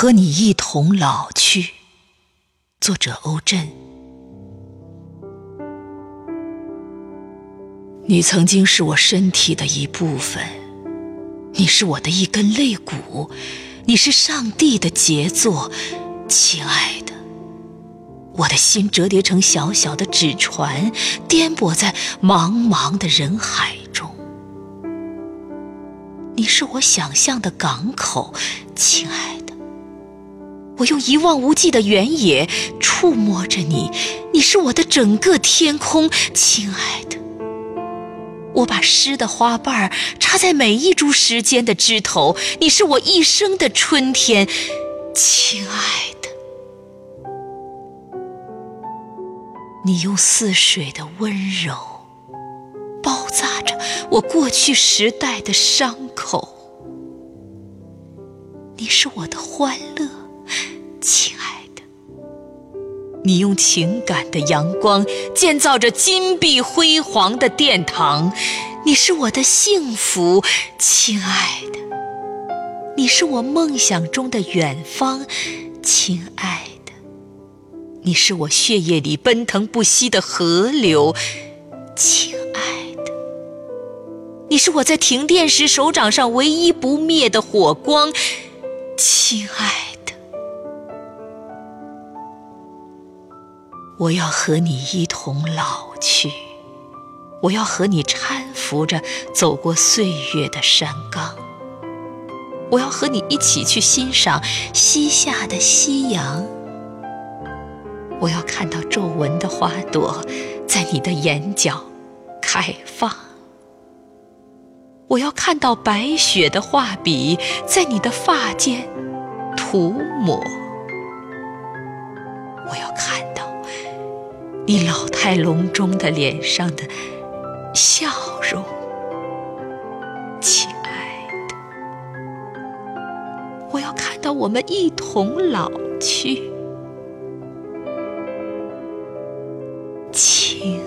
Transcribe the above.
和你一同老去。作者欧震。你曾经是我身体的一部分，你是我的一根肋骨，你是上帝的杰作，亲爱的。我的心折叠成小小的纸船，颠簸在茫茫的人海中。你是我想象的港口，亲爱的。我用一望无际的原野触摸着你，你是我的整个天空，亲爱的。我把诗的花瓣插在每一株时间的枝头，你是我一生的春天，亲爱的。你用似水的温柔包扎着我过去时代的伤口，你是我的欢乐，你用情感的阳光建造着金碧辉煌的殿堂，你是我的幸福，亲爱的。你是我梦想中的远方，亲爱的。你是我血液里奔腾不息的河流，亲爱的。你是我在停电时手掌上唯一不灭的火光，亲爱。我要和你一同老去，我要和你搀扶着走过岁月的山岗，我要和你一起去欣赏西下的夕阳。我要看到皱纹的花朵在你的眼角开放，我要看到白雪的画笔在你的发间涂抹，你老态龙钟的脸上的笑容亲爱的我要看到我们一同老去。亲